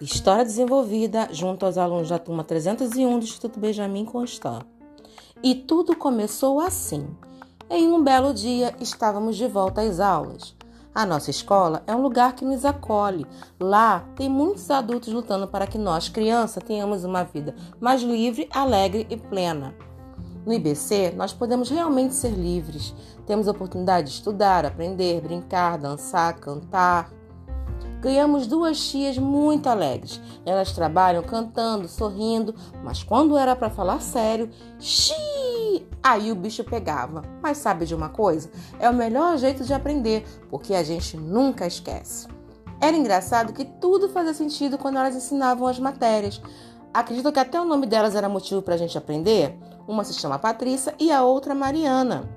História desenvolvida junto aos alunos da turma 301 do Instituto Benjamin Constant. E tudo começou assim. Em um belo dia, estávamos de volta às aulas. A nossa escola é um lugar que nos acolhe. Lá tem muitos adultos lutando para que nós, crianças, tenhamos uma vida mais livre, alegre e plena. No IBC, nós podemos realmente ser livres. Temos a oportunidade de estudar, aprender, brincar, dançar, cantar. Ganhamos duas tias muito alegres. Elas trabalham cantando, sorrindo, mas quando era para falar sério, xiii, aí o bicho pegava. Mas sabe de uma coisa? É o melhor jeito de aprender, porque a gente nunca esquece. Era engraçado que tudo fazia sentido quando elas ensinavam as matérias. Acredito que até o nome delas era motivo para a gente aprender. Uma se chama Patrícia e a outra Mariana.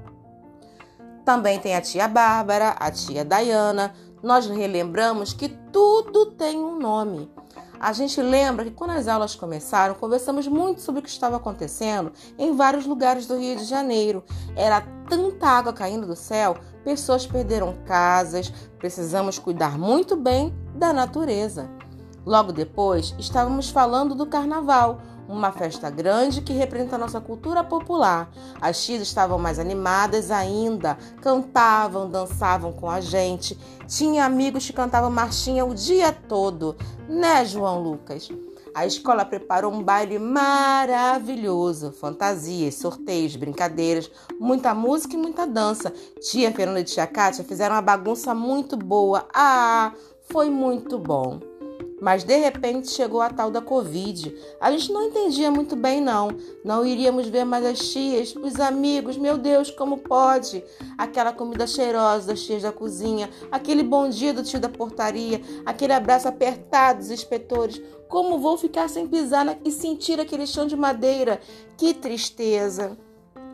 Também tem a tia Bárbara, a tia Diana. Nós relembramos que tudo tem um nome. A gente lembra que quando as aulas começaram, conversamos muito sobre o que estava acontecendo em vários lugares do Rio de Janeiro. Era tanta água caindo do céu, pessoas perderam casas, precisamos cuidar muito bem da natureza. Logo depois, estávamos falando do carnaval, uma festa grande que representa a nossa cultura popular. As tias estavam mais animadas ainda, cantavam, dançavam com a gente. Tinha amigos que cantavam marchinha o dia todo, né, João Lucas? A escola preparou um baile maravilhoso, fantasias, sorteios, brincadeiras, muita música e muita dança. Tia Fernanda e tia Kátia fizeram uma bagunça muito boa. Ah, foi muito bom. Mas de repente chegou a tal da Covid. A gente não entendia muito bem, não. Não iríamos ver mais as tias, os amigos. Meu Deus, como pode? Aquela comida cheirosa das tias da cozinha, aquele bom dia do tio da portaria, aquele abraço apertado dos inspetores. Como vou ficar sem pisar e sentir aquele chão de madeira? Que tristeza!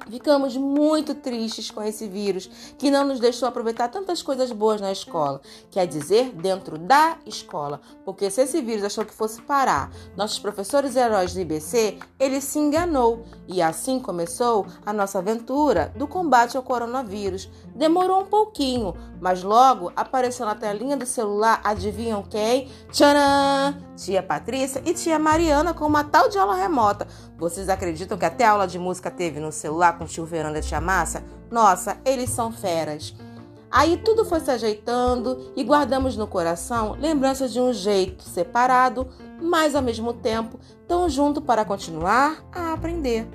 Ficamos muito tristes com esse vírus que não nos deixou aproveitar tantas coisas boas na escola, quer dizer, dentro da escola. Porque se esse vírus achou que fosse parar nossos professores heróis do IBC, ele se enganou e assim começou a nossa aventura do combate ao coronavírus. Demorou um pouquinho, mas logo apareceu na telinha do celular, adivinham quem? Tcharam! Tia Patrícia e tia Mariana com uma tal de aula remota. Vocês acreditam que até aula de música teve no celular? com o tio Veranda e tia Márcia, nossa, eles são feras. Aí tudo foi se ajeitando e guardamos no coração lembranças de um jeito separado, mas ao mesmo tempo tão junto para continuar a aprender.